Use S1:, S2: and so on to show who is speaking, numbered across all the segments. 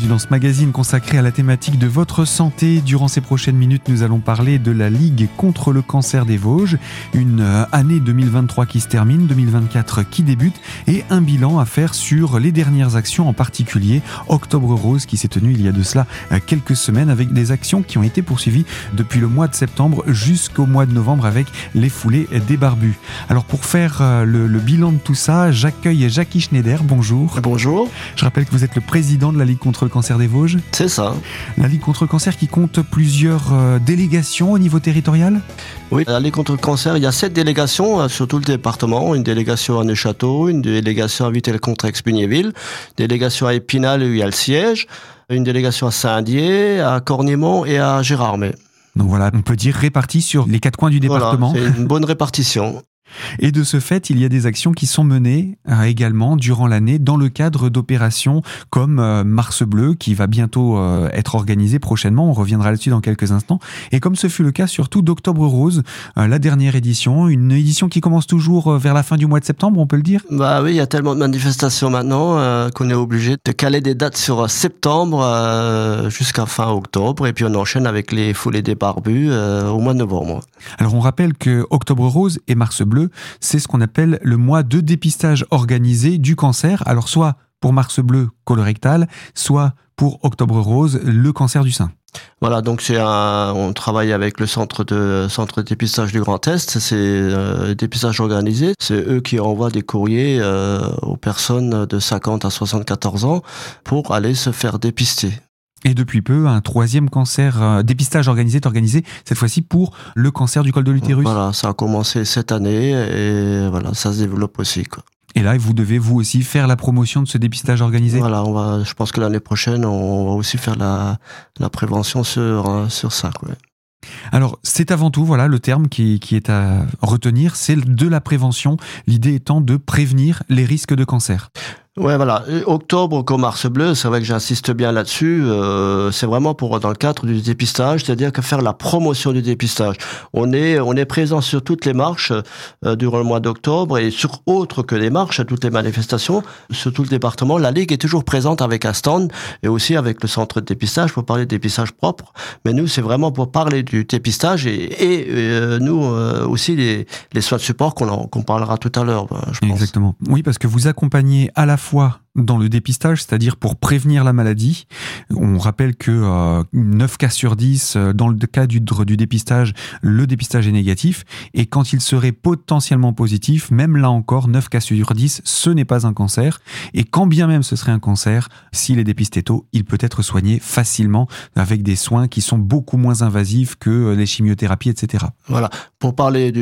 S1: bienvenue dans ce magazine consacré à la thématique de votre santé. Durant ces prochaines minutes, nous allons parler de la Ligue contre le cancer des Vosges, une euh, année 2023 qui se termine, 2024 qui débute, et un bilan à faire sur les dernières actions, en particulier Octobre Rose qui s'est tenu il y a de cela euh, quelques semaines avec des actions qui ont été poursuivies depuis le mois de septembre jusqu'au mois de novembre avec les foulées des barbus. Alors pour faire euh, le, le bilan de tout ça, j'accueille Jackie Schneider. Bonjour.
S2: Bonjour.
S1: Je rappelle que vous êtes le président de la Ligue contre le cancer des Vosges.
S2: C'est ça.
S1: La Ligue contre le cancer qui compte plusieurs euh, délégations au niveau territorial
S2: Oui, la Ligue contre le cancer, il y a sept délégations euh, sur tout le département. Une délégation à Neuchâteau, une délégation à Vittel-contre-Expignéville, une délégation à Épinal où il y a le siège, une délégation à Saint-Dié, à Cornémont et à Gérardmer.
S1: Donc voilà, on peut dire répartis sur les quatre coins du département.
S2: Voilà, c'est une bonne répartition.
S1: Et de ce fait, il y a des actions qui sont menées euh, également durant l'année dans le cadre d'opérations comme euh, Mars Bleu qui va bientôt euh, être organisée prochainement. On reviendra là-dessus dans quelques instants. Et comme ce fut le cas surtout d'Octobre Rose, la dernière édition, une édition qui commence toujours vers la fin du mois de septembre, on peut le dire?
S2: Bah oui, il y a tellement de manifestations maintenant qu'on est obligé de caler des dates sur septembre jusqu'à fin octobre et puis on enchaîne avec les foulées des barbus au mois de novembre.
S1: Alors on rappelle que Octobre Rose et Mars Bleu, c'est ce qu'on appelle le mois de dépistage organisé du cancer. Alors soit pour Mars Bleu colorectal, soit pour Octobre Rose, le cancer du sein.
S2: Voilà, donc c'est on travaille avec le centre de centre dépistage du Grand Est. C'est euh, dépistage organisé. C'est eux qui envoient des courriers euh, aux personnes de 50 à 74 ans pour aller se faire dépister.
S1: Et depuis peu, un troisième cancer, euh, dépistage organisé est organisé, cette fois-ci pour le cancer du col de l'utérus.
S2: Voilà, ça a commencé cette année et voilà, ça se développe aussi. Quoi.
S1: Et là, vous devez vous aussi faire la promotion de ce dépistage organisé.
S2: Voilà, on va, je pense que l'année prochaine, on va aussi faire la, la prévention sur, euh, sur ça. Quoi.
S1: Alors, c'est avant tout, voilà, le terme qui, qui est à retenir, c'est de la prévention. L'idée étant de prévenir les risques de cancer.
S2: Ouais, voilà. Octobre comme Mars Bleu, c'est vrai que j'insiste bien là-dessus. Euh, c'est vraiment pour dans le cadre du dépistage, c'est-à-dire que faire la promotion du dépistage. On est on est présent sur toutes les marches euh, durant le mois d'octobre et sur autres que les marches, toutes les manifestations, sur tout le département. La ligue est toujours présente avec un stand et aussi avec le centre de dépistage pour parler de dépistage propre. Mais nous, c'est vraiment pour parler du dépistage et, et euh, nous euh, aussi les, les soins de support qu'on qu'on parlera tout à l'heure. Je pense.
S1: Exactement. Oui, parce que vous accompagnez à la fois foi dans le dépistage, c'est-à-dire pour prévenir la maladie. On rappelle que euh, 9 cas sur 10, euh, dans le cas du, dépistage, le dépistage est négatif. Et quand il serait potentiellement positif, même là encore, 9 cas sur 10, ce n'est pas un cancer. Et quand bien même ce serait un cancer, s'il est dépisté tôt, il peut être soigné facilement avec des soins qui sont beaucoup moins invasifs que les chimiothérapies, etc.
S2: Voilà. Pour parler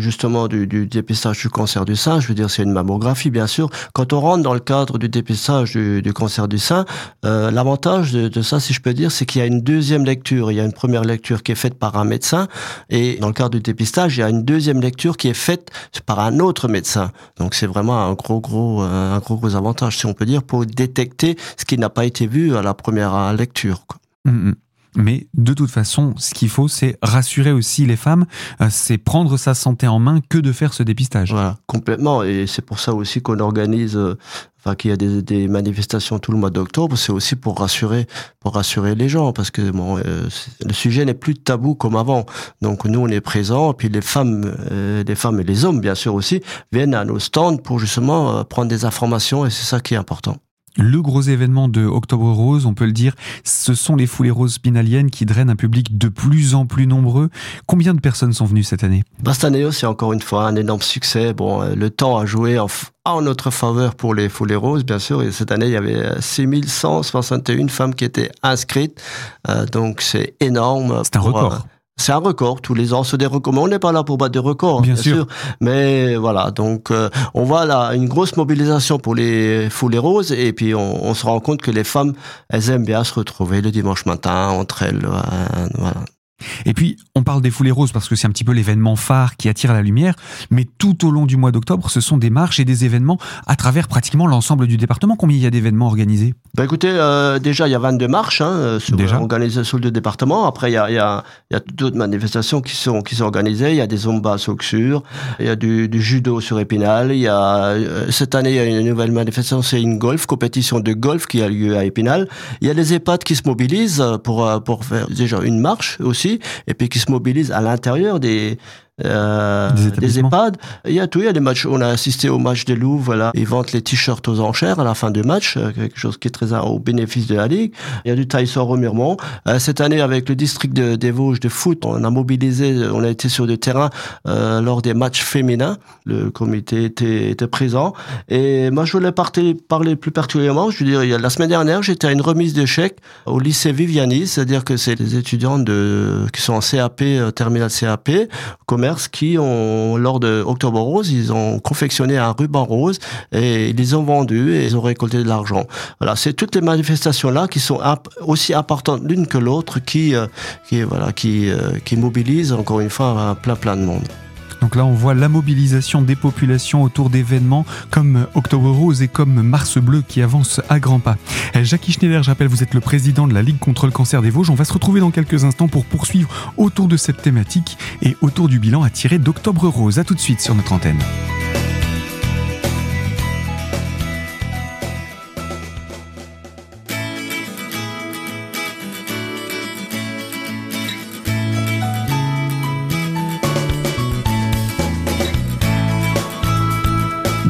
S2: justement du, du dépistage du cancer du sein, je veux dire, c'est une mammographie, bien sûr. Quand on rentre dans le cadre du dépistage du, du cancer du sein, euh, l'avantage de, de, ça, si je peux dire, c'est qu'il y a une deuxième lecture. Il y a une première lecture qui est faite par un médecin, et dans le cadre du dépistage, il y a une deuxième lecture qui est faite par un autre médecin. Donc c'est vraiment un gros, gros, un gros, gros avantage, si on peut dire, pour détecter ce qui n'a pas été vu à la première lecture. Quoi.
S1: Mmh, mmh. Mais de toute façon, ce qu'il faut, c'est rassurer aussi les femmes, euh, c'est prendre sa santé en main que de faire ce dépistage.
S2: Voilà, complètement. Et c'est pour ça aussi qu'on organise, euh, qu'il y a des, des, manifestations tout le mois d'octobre. C'est aussi pour rassurer, pour rassurer les gens, parce que bon, euh, le sujet n'est plus tabou comme avant. Donc nous, on est présents, puis les femmes, euh, les femmes et les hommes, bien sûr aussi, viennent à nos stands pour justement prendre des informations, et c'est ça qui est important.
S1: Le gros événement de Octobre Rose, on peut le dire, ce sont les foulées roses spinaliennes qui drainent un public de plus en plus nombreux. Combien de personnes sont venues cette année?
S2: Bah, Cette année, c'est encore une fois un énorme succès. Bon, le temps a joué en, en notre faveur pour les foulées roses, bien sûr. Et cette année, il y avait 6161 femmes qui étaient inscrites. Euh, donc, c'est énorme.
S1: C'est un record. Euh,
S2: c'est un record. Tous les ans, c'est des records. Mais on n'est pas là pour battre des records,
S1: bien,
S2: bien
S1: sûr.
S2: sûr. Mais voilà, donc euh, on voit là une grosse mobilisation pour les foulées roses, et puis on, on, se rend compte que les femmes, elles aiment bien se retrouver le dimanche matin entre elles. Euh, voilà.
S1: Et puis, on parle des foulées roses parce que c'est un petit peu l'événement phare qui attire la lumière, mais tout au long du mois d'octobre, ce sont des marches et des événements à travers pratiquement l'ensemble du département. Combien il y a d'événements organisés?
S2: Bah Écoutez, euh, déjà, il y a 22 marches hein, euh, sur, déjà. organisées sur le département. Après, il y a, y a, y a d'autres manifestations qui sont, qui sont organisées. Il y a des zombas sur Xur, il y a du, du, judo sur Épinal. Il y a, euh, cette année, il y a une nouvelle manifestation, c'est une golf, compétition de golf qui a lieu à Épinal. Il y a les EHPAD qui se mobilisent pour, pour faire déjà une marche aussi et puis qui se mobilisent à l'intérieur des, euh, des, EHPAD. Il y a tout, il y a des matchs. On a assisté au match des Loups, voilà. Ils vendent les t-shirts aux enchères à la fin du match, euh, quelque chose qui est très au bénéfice de la Ligue. Il y a du Tyson au Murmont. Euh, cette année, avec le district de, des Vosges de foot, on a mobilisé, on a été sur le terrain euh, lors des matchs féminins. Le comité était, était présent. Et moi, je voulais parler, parler plus particulièrement. Je veux dire, il y a, la semaine dernière, j'étais à une remise de chèques au lycée Viviani, c'est-à-dire que c'est des étudiants de, qui sont en CAP, terminal CAP, commerce qui ont, lors de Octobre Rose, ils ont confectionné un ruban rose et ils les ont vendus et ils ont récolté de l'argent. Voilà, c'est toutes les manifestations là qui sont aussi importantes l'une que l'autre qui, euh, euh, qui mobilisent encore une fois plein plein de monde.
S1: Donc là, on voit la mobilisation des populations autour d'événements comme Octobre Rose et comme Mars Bleu qui avancent à grands pas. Eh, Jackie Schneider, j'appelle, vous êtes le président de la Ligue contre le cancer des Vosges. On va se retrouver dans quelques instants pour poursuivre autour de cette thématique et autour du bilan à tirer d'Octobre Rose. A tout de suite sur notre antenne.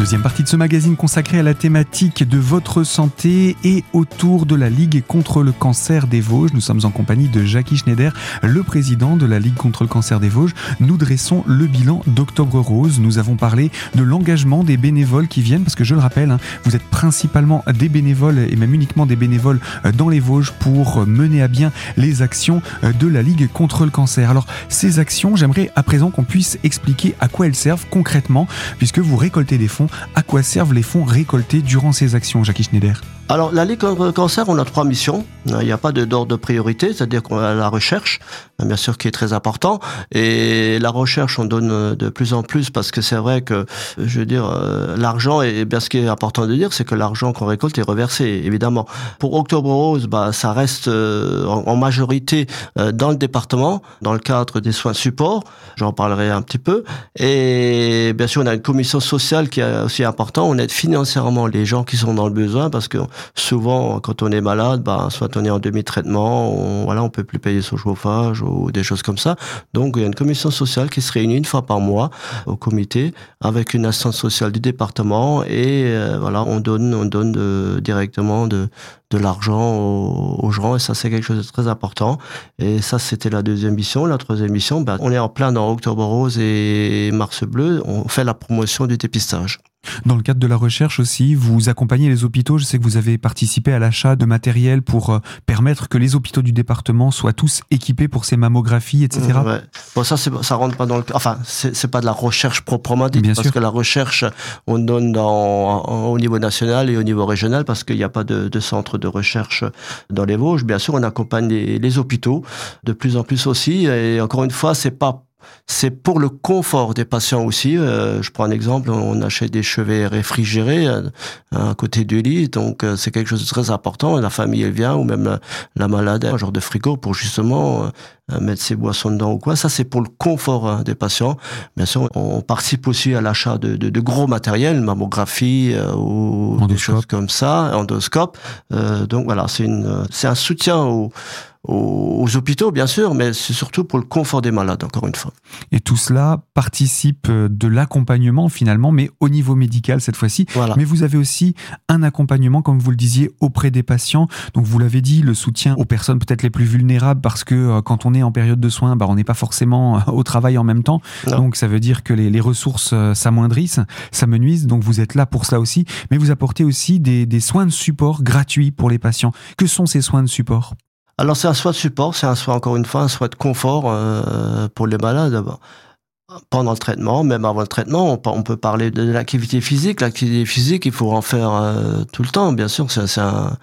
S1: Deuxième partie de ce magazine consacré à la thématique de votre santé et autour de la Ligue contre le cancer des Vosges. Nous sommes en compagnie de Jackie Schneider, le président de la Ligue contre le cancer des Vosges. Nous dressons le bilan d'Octobre Rose. Nous avons parlé de l'engagement des bénévoles qui viennent, parce que je le rappelle, hein, vous êtes principalement des bénévoles et même uniquement des bénévoles euh, dans les Vosges pour mener à bien les actions euh, de la Ligue contre le cancer. Alors, ces actions, j'aimerais à présent qu'on puisse expliquer à quoi elles servent concrètement, puisque vous récoltez des fonds à quoi servent les fonds récoltés durant ces actions, Jackie Schneider?
S2: Alors, la Ligue contre le cancer, on a trois missions. Il n'y a pas d'ordre de priorité, c'est-à-dire qu'on a la recherche, bien sûr, qui est très important. Et la recherche, on donne de plus en plus parce que c'est vrai que, je veux dire, euh, l'argent, et bien ce qui est important de dire, c'est que l'argent qu'on récolte est reversé, évidemment. Pour Octobre Rose, bah, ça reste euh, en, majorité euh, dans le département, dans le cadre des soins support. J'en parlerai un petit peu. Et bien sûr, on a une commission sociale qui est aussi importante. On aide financièrement les gens qui sont dans le besoin parce que souvent, quand on est malade, bah, soit on est en demi-traitement, on, voilà, on peut plus payer son chauffage ou des choses comme ça. Donc, il y a une commission sociale qui se réunit une fois par mois au comité avec une assistance sociale du département et euh, voilà, on donne, on donne directement de, de l'argent aux, gens et ça c'est quelque chose de très important et ça c'était la deuxième mission la troisième mission ben, on est en plein dans Octobre Rose et Mars Bleu on fait la promotion du dépistage
S1: dans le cadre de la recherche aussi, vous accompagnez les hôpitaux. Je sais que vous avez participé à l'achat de matériel pour euh, permettre que les hôpitaux du département soient tous équipés pour ces mammographies, etc.
S2: Ouais. Bon, ça, ça rentre pas dans le. Enfin, c'est pas de la recherche proprement dit, parce que la recherche, on donne dans, au niveau national et au niveau régional, parce qu'il n'y a pas de, de centre de recherche dans les Vosges. Bien sûr, on accompagne les, hôpitaux de plus en plus aussi. Et encore une fois, c'est pas c'est pour le confort des patients aussi. Euh, je prends un exemple, on achète des chevets réfrigérés euh, à côté du lit, donc euh, c'est quelque chose de très important. La famille elle vient ou même la, malade, un genre de frigo pour justement mettre ses boissons dedans ou quoi. Ça c'est pour le confort hein, des patients. Bien sûr, on participe aussi à l'achat de, de, de, gros matériel, mammographie ou des choses comme ça, endoscope. donc voilà, c'est un soutien au aux, hôpitaux, bien sûr, mais c'est surtout pour le confort des malades, encore une fois.
S1: Et tout cela participe euh, de l'accompagnement finalement, mais au niveau médical cette fois-ci. Mais vous avez aussi un accompagnement, comme vous le disiez, auprès des patients. Donc vous l'avez dit, le soutien aux personnes peut-être les plus vulnérables, parce que euh, quand on est en période de soins, bah, on n'est pas forcément euh, au travail en même temps. Donc ça veut dire que les, ressources s'amoindrissent, s'amenuisent. Donc vous êtes là pour cela aussi. Mais vous apportez aussi des, des soins de support gratuits pour les patients. Que sont ces soins de support?
S2: Alors c'est un soin de support, c'est un soin encore une fois, un soin de confort euh, pour les malades. Pendant le traitement, même avant le traitement, on, peut parler de l'activité physique. L'activité physique, il faut en faire euh, tout le temps, bien sûr. C'est un,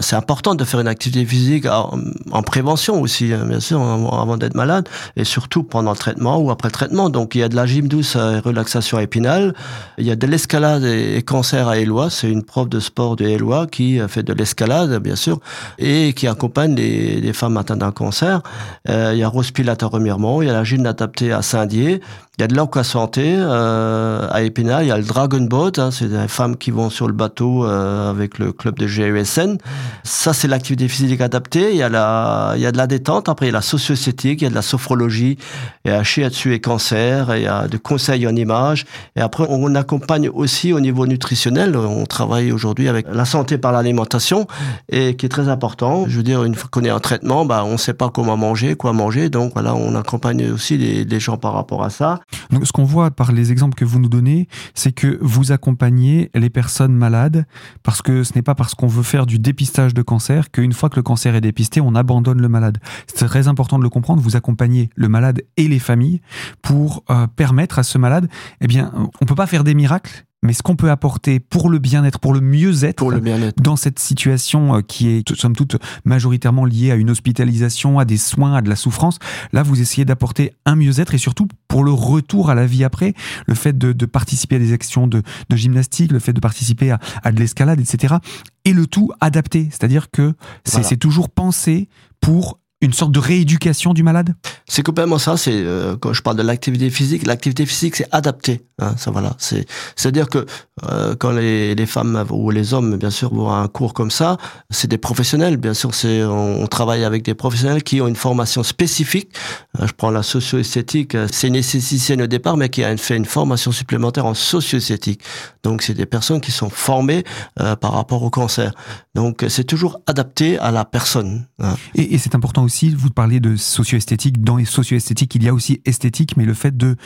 S2: c'est important de faire une activité physique en, prévention aussi, hein, bien sûr, avant d'être malade, et surtout pendant le traitement ou après le traitement. Donc il y a de la gym douce et relaxation épinale, il y a de l'escalade et, cancer à Éloi, c'est une prof de sport de Éloi qui fait de l'escalade, bien sûr, et qui accompagne les, femmes atteintes d'un cancer. Euh, il y a Rose Pilate à Remiremont, il y a la gym adaptée à Saint-Dié, il y a de l'encre santé euh, à Épinal, il y a le Dragon Boat, hein, c'est des femmes qui vont sur le bateau euh, avec le club de GUSN. Ça, c'est l'activité physique adaptée. Il y, a la, il y a de la détente, après il y a la socio-esthétique, il y a de la sophrologie, il y a dessus et cancer, il y a des conseils en images. Et après, on accompagne aussi au niveau nutritionnel. On travaille aujourd'hui avec la santé par l'alimentation, et qui est très important. Je veux dire, une fois qu'on est en traitement, bah, on ne sait pas comment manger, quoi manger. Donc voilà, on accompagne aussi les, gens par rapport à ça.
S1: Donc, ce qu'on voit par les exemples que vous nous donnez, c'est que vous accompagnez les personnes malades parce que ce n'est pas parce qu'on veut faire du dépistage de cancer qu'une fois que le cancer est dépisté, on abandonne le malade. C'est très important de le comprendre. Vous accompagnez le malade et les familles pour euh, permettre à ce malade, eh bien, on peut pas faire des miracles, mais ce qu'on peut apporter pour le bien-être, pour le mieux-être, dans cette situation euh, qui est, somme toute, majoritairement liée à une hospitalisation, à des soins, à de la souffrance, là, vous essayez d'apporter un mieux-être et surtout pour le retour à la vie après, le fait de, participer à des actions de, gymnastique, le fait de participer à, de l'escalade, etc. Et le tout adapté, c'est-à-dire que c'est toujours pensé pour une sorte de rééducation du malade?
S2: C'est complètement ça. C'est euh, quand je parle de l'activité physique, l'activité physique c'est adapté. Hein, ça voilà. C'est c'est à dire que euh, quand les, les femmes ou les hommes bien sûr vont à un cours comme ça, c'est des professionnels. Bien sûr, c'est on, travaille avec des professionnels qui ont une formation spécifique. Euh, je prends la socio-esthétique. C'est une esthéticienne au départ, mais qui a fait une formation supplémentaire en socio-esthétique. Donc c'est des personnes qui sont formées par rapport au cancer. Donc c'est toujours adapté à la personne.
S1: Hein. Et, et c'est important aussi vous parlez de socio-esthétique. Dans les socio-esthétique, il y a aussi esthétique, mais le fait de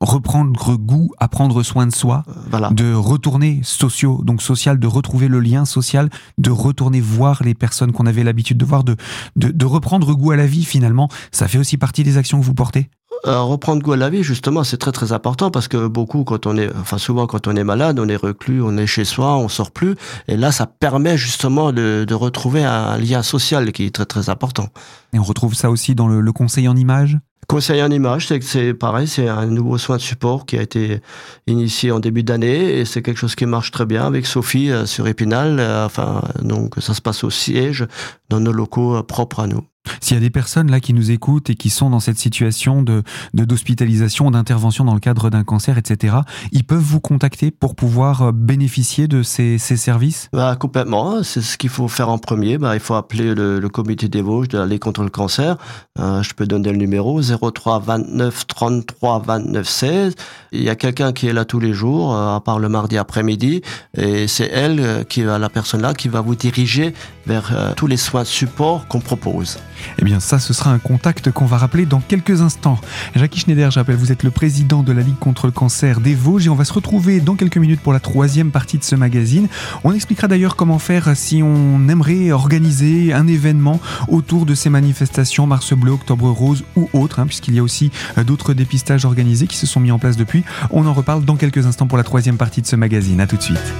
S1: reprendre goût à prendre soin de soi,
S2: voilà.
S1: de retourner socio, donc social, de retrouver le lien social, de retourner voir les personnes qu'on avait l'habitude de voir, de, de, reprendre goût à la vie finalement, ça fait aussi partie des actions que vous portez?
S2: Euh, reprendre goût à la vie, justement, c'est très très important parce que beaucoup, quand on est, enfin souvent quand on est malade, on est reclus, on est chez soi, on sort plus, et là, ça permet justement de, de retrouver un lien social qui est très très important.
S1: Et on retrouve ça aussi dans le, le conseil en image?
S2: Conseil en image, c'est que c'est pareil, c'est un nouveau soin de support qui a été initié en début d'année et c'est quelque chose qui marche très bien avec Sophie euh, sur Épinal. Euh, enfin, donc ça se passe au siège dans nos locaux propres à nous.
S1: S'il y a des personnes là qui nous écoutent et qui sont dans cette situation de d'hospitalisation, d'intervention dans le cadre d'un cancer, etc., ils peuvent vous contacter pour pouvoir euh, bénéficier de ces, ces services?
S2: Bah, Complètement. C'est ce qu'il faut faire en premier. Bah, il faut appeler le, comité des Vosges de la contre le cancer. Euh, je peux donner le numéro 03 29 33 29 16. Il y a quelqu'un qui est là tous les jours, euh, à part le mardi après-midi, et c'est elle qui la personne là qui va vous diriger vers tous les soins de support qu'on propose.
S1: Eh bien, ça, ce sera un contact qu'on va rappeler dans quelques instants. Jackie Schneider, j'appelle, vous êtes le président de la Ligue contre le cancer des Vosges et on va se retrouver dans quelques minutes pour la troisième partie de ce magazine. On expliquera d'ailleurs comment faire si on aimerait organiser un événement autour de ces manifestations Mars Bleu, Octobre Rose ou autres, hein, puisqu'il y a aussi euh, d'autres dépistages organisés qui se sont mis en place depuis. On en reparle dans quelques instants pour la troisième partie de ce magazine. A tout de suite.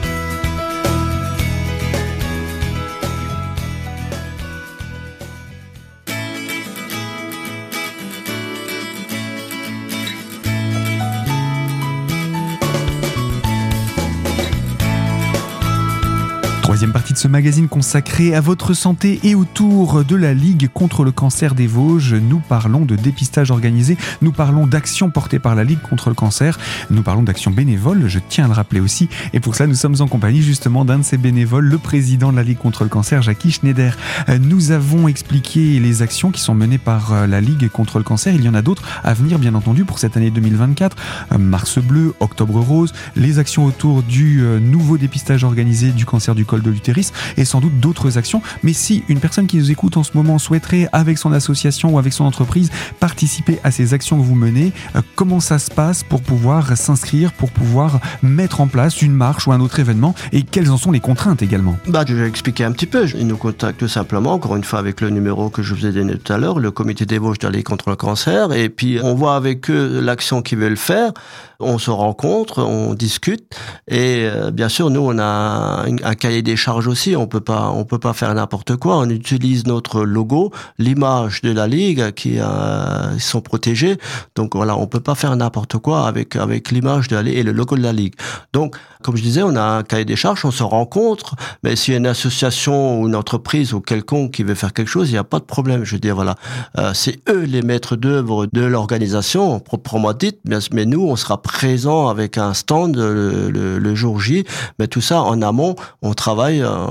S1: Deuxième partie de ce magazine consacré à votre santé et autour de la Ligue contre le cancer des Vosges. Nous parlons de dépistage organisé, nous parlons d'actions portées par la Ligue contre le cancer, nous parlons d'actions bénévoles, je tiens à le rappeler aussi. Et pour cela, nous sommes en compagnie justement d'un de ces bénévoles, le président de la Ligue contre le cancer, Jackie Schneider. Nous avons expliqué les actions qui sont menées par euh, la Ligue contre le cancer. Il y en a d'autres à venir, bien entendu, pour cette année 2024. Euh, Mars bleu, Octobre rose, les actions autour du euh, nouveau dépistage organisé du cancer du col de l'utérus et sans doute d'autres actions. Mais si une personne qui nous écoute en ce moment souhaiterait, avec son association ou avec son entreprise, participer à ces actions que vous menez, euh, comment ça se passe pour pouvoir s'inscrire, pour pouvoir mettre en place une marche ou un autre événement et quelles en sont les contraintes également?
S2: Bah, Je vais expliquer un petit peu. Ils nous contactent simplement, encore une fois, avec le numéro que je vous ai donné tout à l'heure, le comité Vosges d'aller contre le cancer. Et puis, on voit avec eux l'action qu'ils veulent faire on se rencontre, on discute et euh, bien sûr nous on a un, cahier des charges aussi. On peut pas, on peut pas faire n'importe quoi. On utilise notre logo, l'image de la ligue qui euh, sont protégés. Donc voilà, on peut pas faire n'importe quoi avec avec l'image de la ligue et le logo de la ligue. Donc comme je disais, on a un cahier des charges, on se rencontre, mais s'il y a une association ou une entreprise ou quelconque qui veut faire quelque chose, il n'y a pas de problème. Je veux dire, voilà, euh, c'est eux les maîtres d'œuvre de l'organisation, proprement dite, mais, nous, on sera présent avec un stand le, jour J, mais tout ça, en amont, on travaille euh,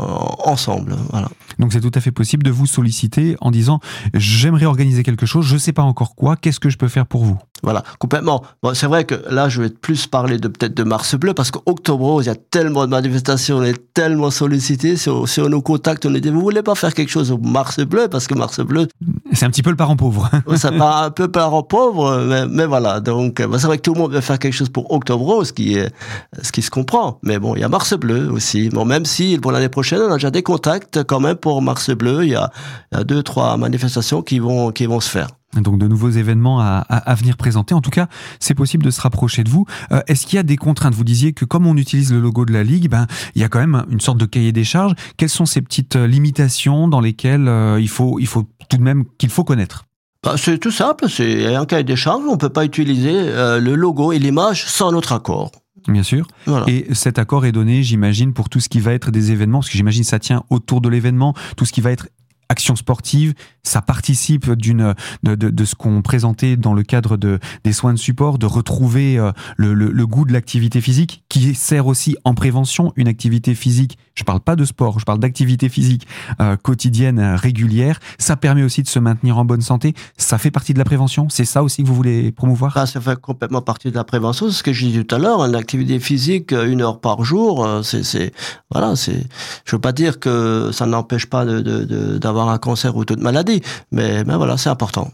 S2: ensemble. Voilà.
S1: Donc c'est tout à fait possible de vous solliciter en disant, j'aimerais organiser quelque chose, je ne sais pas encore quoi, qu'est-ce que je peux faire pour vous?
S2: Voilà, complètement. Bon, c'est vrai que là, je vais plus parler de peut-être de Mars Bleu parce qu'Octobre Rose, il y a tellement de manifestations, on est tellement sollicité. Si on, si on nous contacte, on est dit, vous voulez pas faire quelque chose au Mars Bleu? Parce que Mars Bleu.
S1: C'est un petit peu le parent pauvre.
S2: ça part un peu parent pauvre, mais, mais voilà. Donc, c'est vrai que tout le monde veut faire quelque chose pour Octobre Rose, ce qui est, ce qui se comprend. Mais bon, il y a Mars Bleu aussi. Bon, même si pour l'année prochaine, on a déjà des contacts quand même pour Mars Bleu. Il y a, il y a deux, trois manifestations qui vont, qui vont se faire.
S1: Donc de nouveaux événements à, à, venir présenter. En tout cas, c'est possible de se rapprocher de vous. Euh, est-ce qu'il y a des contraintes? Vous disiez que comme on utilise le logo de la Ligue, ben, il y a quand même une sorte de cahier des charges. Quelles sont ces petites euh, limitations dans lesquelles euh, il, faut, il faut tout de même qu'il faut connaître?
S2: Bah, c'est tout simple, c'est un cahier des charges, on ne peut pas utiliser le logo et l'image sans notre accord.
S1: Bien sûr. Et cet accord est donné, j'imagine, pour tout ce qui va être des événements, parce que j'imagine ça tient autour de l'événement, tout ce qui va être action sportive, ça participe d'une de, de, de, ce qu'on présentait dans le cadre de des soins de support, de retrouver euh, le, le, le goût de l'activité physique, qui sert aussi en prévention. Une activité physique, je parle pas de sport, je parle d'activité physique euh, quotidienne régulière. Ça permet aussi de se maintenir en bonne santé. Ça fait partie de la prévention. C'est ça aussi que vous voulez promouvoir?
S2: Ah, Ça fait complètement partie de la prévention. C'est ce que j'ai dit tout à l'heure. Une activité physique, euh, une heure par jour, c'est voilà, c'est. Je veux pas dire que ça n'empêche pas d'avoir un cancer ou toute maladie, mais, mais voilà, c'est important.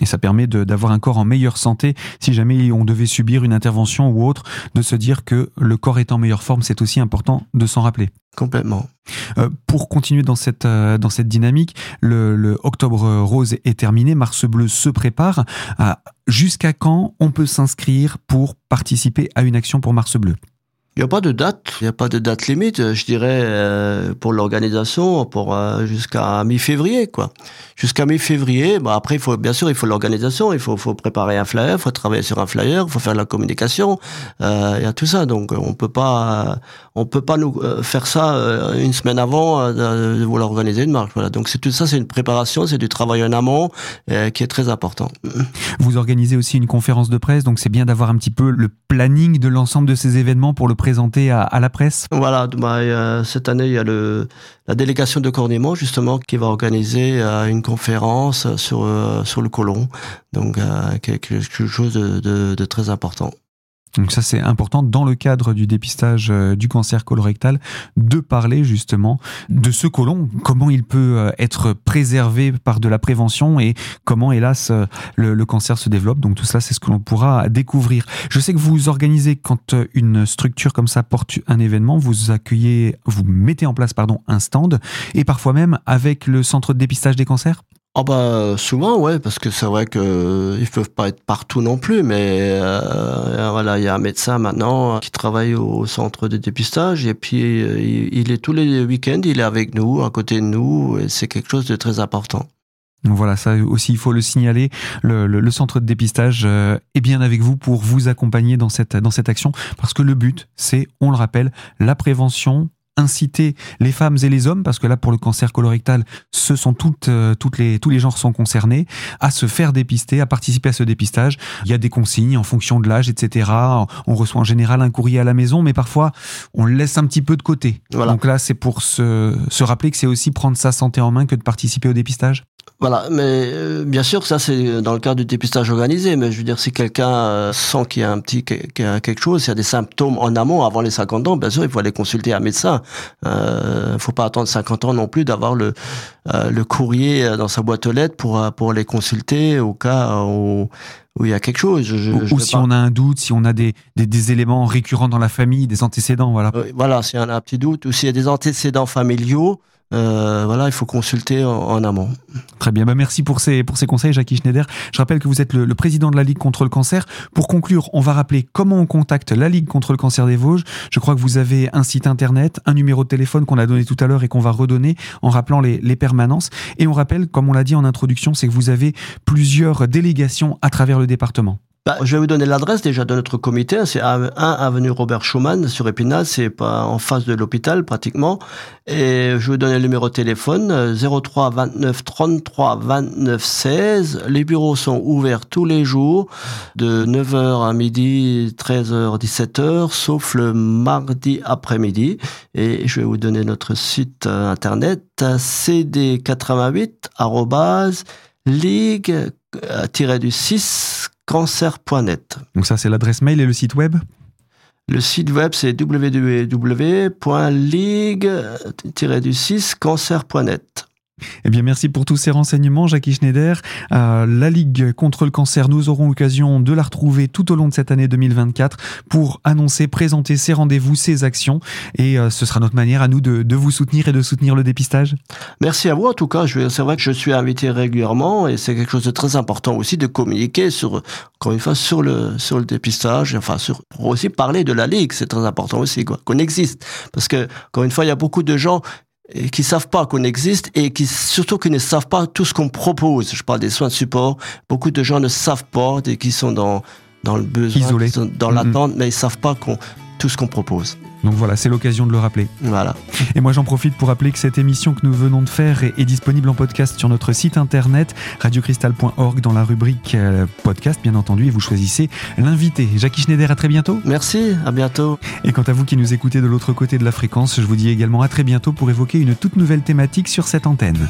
S1: Et ça permet d'avoir un corps en meilleure santé si jamais on devait subir une intervention ou autre, de se dire que le corps est en meilleure forme, c'est aussi important de s'en rappeler.
S2: Complètement.
S1: Euh, pour continuer dans cette, euh, dans cette dynamique, le, le, Octobre Rose est terminé, Mars Bleu se prépare. Jusqu'à quand on peut s'inscrire pour participer à une action pour Mars Bleu?
S2: Il n'y a pas de date, il n'y a pas de date limite, je dirais, euh, pour l'organisation, pour euh, jusqu'à mi-février, quoi. Jusqu'à mi-février, bah après, il faut, bien sûr, il faut l'organisation, il faut, faut préparer un flyer, il faut travailler sur un flyer, il faut faire la communication, euh, il y a tout ça, donc on peut pas, on peut pas nous faire ça une semaine avant de, vouloir organiser une marche, voilà. Donc c'est tout ça, c'est une préparation, c'est du travail en amont qui est très important.
S1: Vous organisez aussi une conférence de presse, donc c'est bien d'avoir un petit peu le planning de l'ensemble de ces événements pour le présenté à, la presse
S2: Voilà, bah, cette année, il y a le, la délégation de Cornémont, justement, qui va organiser euh, une conférence sur, euh, sur le côlon. Donc, euh, quelque chose de très important.
S1: Donc ça c'est important dans le cadre du dépistage euh, du cancer colorectal de parler justement de ce côlon, comment il peut euh, être préservé par de la prévention et comment hélas euh, le, cancer se développe. Donc tout cela c'est ce que l'on pourra découvrir. Je sais que vous organisez quand une structure comme ça porte un événement, vous accueillez, vous mettez en place pardon un stand et parfois même avec le centre de dépistage des cancers?
S2: Ah bah souvent ouais parce que c'est vrai que euh, ils peuvent pas être partout non plus mais euh, voilà il y a un médecin maintenant qui travaille au centre de dépistage et puis euh, il, est tous les week-ends il est avec nous à côté de nous et c'est quelque chose de très important.
S1: Voilà, ça aussi, il faut le signaler. Le, le, le centre de dépistage est bien avec vous pour vous accompagner dans cette, dans cette action, parce que le but, c'est, on le rappelle, la prévention, inciter les femmes et les hommes, parce que là pour le cancer colorectal, ce sont toutes, euh, toutes les, tous les genres sont concernés, à se faire dépister, à participer à ce dépistage. Il y a des consignes en fonction de l'âge, etc. On reçoit en général un courrier à la maison, mais parfois on le laisse un petit peu de côté. Donc là, c'est pour se, se rappeler que c'est aussi prendre sa santé en main que de participer au dépistage.
S2: Voilà, mais euh, bien sûr, ça c'est dans le cadre du dépistage organisé. Mais je veux dire, si quelqu'un euh, sent qu'il y a un petit qu'il y a quelque chose, s'il y a des symptômes en amont avant les 50 ans, bien sûr, il faut aller consulter un médecin. Il euh, faut pas attendre 50 ans non plus d'avoir le le courrier dans sa boîte aux lettres pour pour les consulter au cas où où il y a quelque chose.
S1: ou, si on a un doute, si on a des, des, des, éléments récurrents dans la famille, des antécédents, voilà.
S2: voilà, s'il y a un petit doute, ou s'il y a des antécédents familiaux, euh, voilà, il faut consulter en, amont.
S1: Très bien, bah merci pour ces, pour ces conseils, Jackie Schneider. Je rappelle que vous êtes le, président de la Ligue contre le cancer. Pour conclure, on va rappeler comment on contacte la Ligue contre le cancer des Vosges. Je crois que vous avez un site internet, un numéro de téléphone qu'on a donné tout à l'heure et qu'on va redonner en rappelant les, les permanences. Et on rappelle, comme on l'a dit en introduction, c'est que vous avez plusieurs délégations à travers le département.
S2: Bah, je vais vous donner l'adresse déjà de notre comité. C'est 1 avenue Robert Schumann sur Épinal. C'est pas en face de l'hôpital pratiquement. Et je vais vous donner le numéro de téléphone 03 29 33 29 16. Les bureaux sont ouverts tous les jours de 9h à midi, 13h, 17h, sauf le mardi après-midi. Et je vais vous donner notre site euh, internet cd88 ligue du 6 cancer.net.
S1: Donc ça, c'est l'adresse mail et le site web?
S2: Le site web, c'est www.ligue-du6cancer.net.
S1: Eh bien, merci pour tous ces renseignements, Jackie Schneider. Euh, la Ligue contre le cancer, nous aurons l'occasion de la retrouver tout au long de cette année 2024 pour annoncer, présenter ses rendez-vous, ses actions. Et euh, ce sera notre manière à nous de, vous soutenir et de soutenir le dépistage.
S2: Merci à vous. En tout cas, c'est vrai que je suis invité régulièrement et c'est quelque chose de très important aussi de communiquer sur, encore une fois, sur le, sur le dépistage. Enfin, pour aussi parler de la Ligue. C'est très important aussi, qu'on existe. Parce que, encore une fois, il y a beaucoup de gens et qui savent pas qu'on existe et qui surtout qui ne savent pas tout ce qu'on propose. Je parle des soins de support. Beaucoup de gens ne savent pas et qui sont dans dans le besoin, dans l'attente, mais ils savent pas qu'on tout ce qu'on propose.
S1: Donc voilà, c'est l'occasion de le rappeler.
S2: Voilà.
S1: Et moi j'en profite pour rappeler que cette émission que nous venons de faire est, disponible en podcast sur notre site internet radiocristal.org dans la rubrique euh, podcast bien entendu et vous choisissez l'invité. Jackie Schneider, à très bientôt.
S2: Merci, à bientôt.
S1: Et quant à vous qui nous écoutez de l'autre côté de la fréquence, je vous dis également à très bientôt pour évoquer une toute nouvelle thématique sur cette antenne.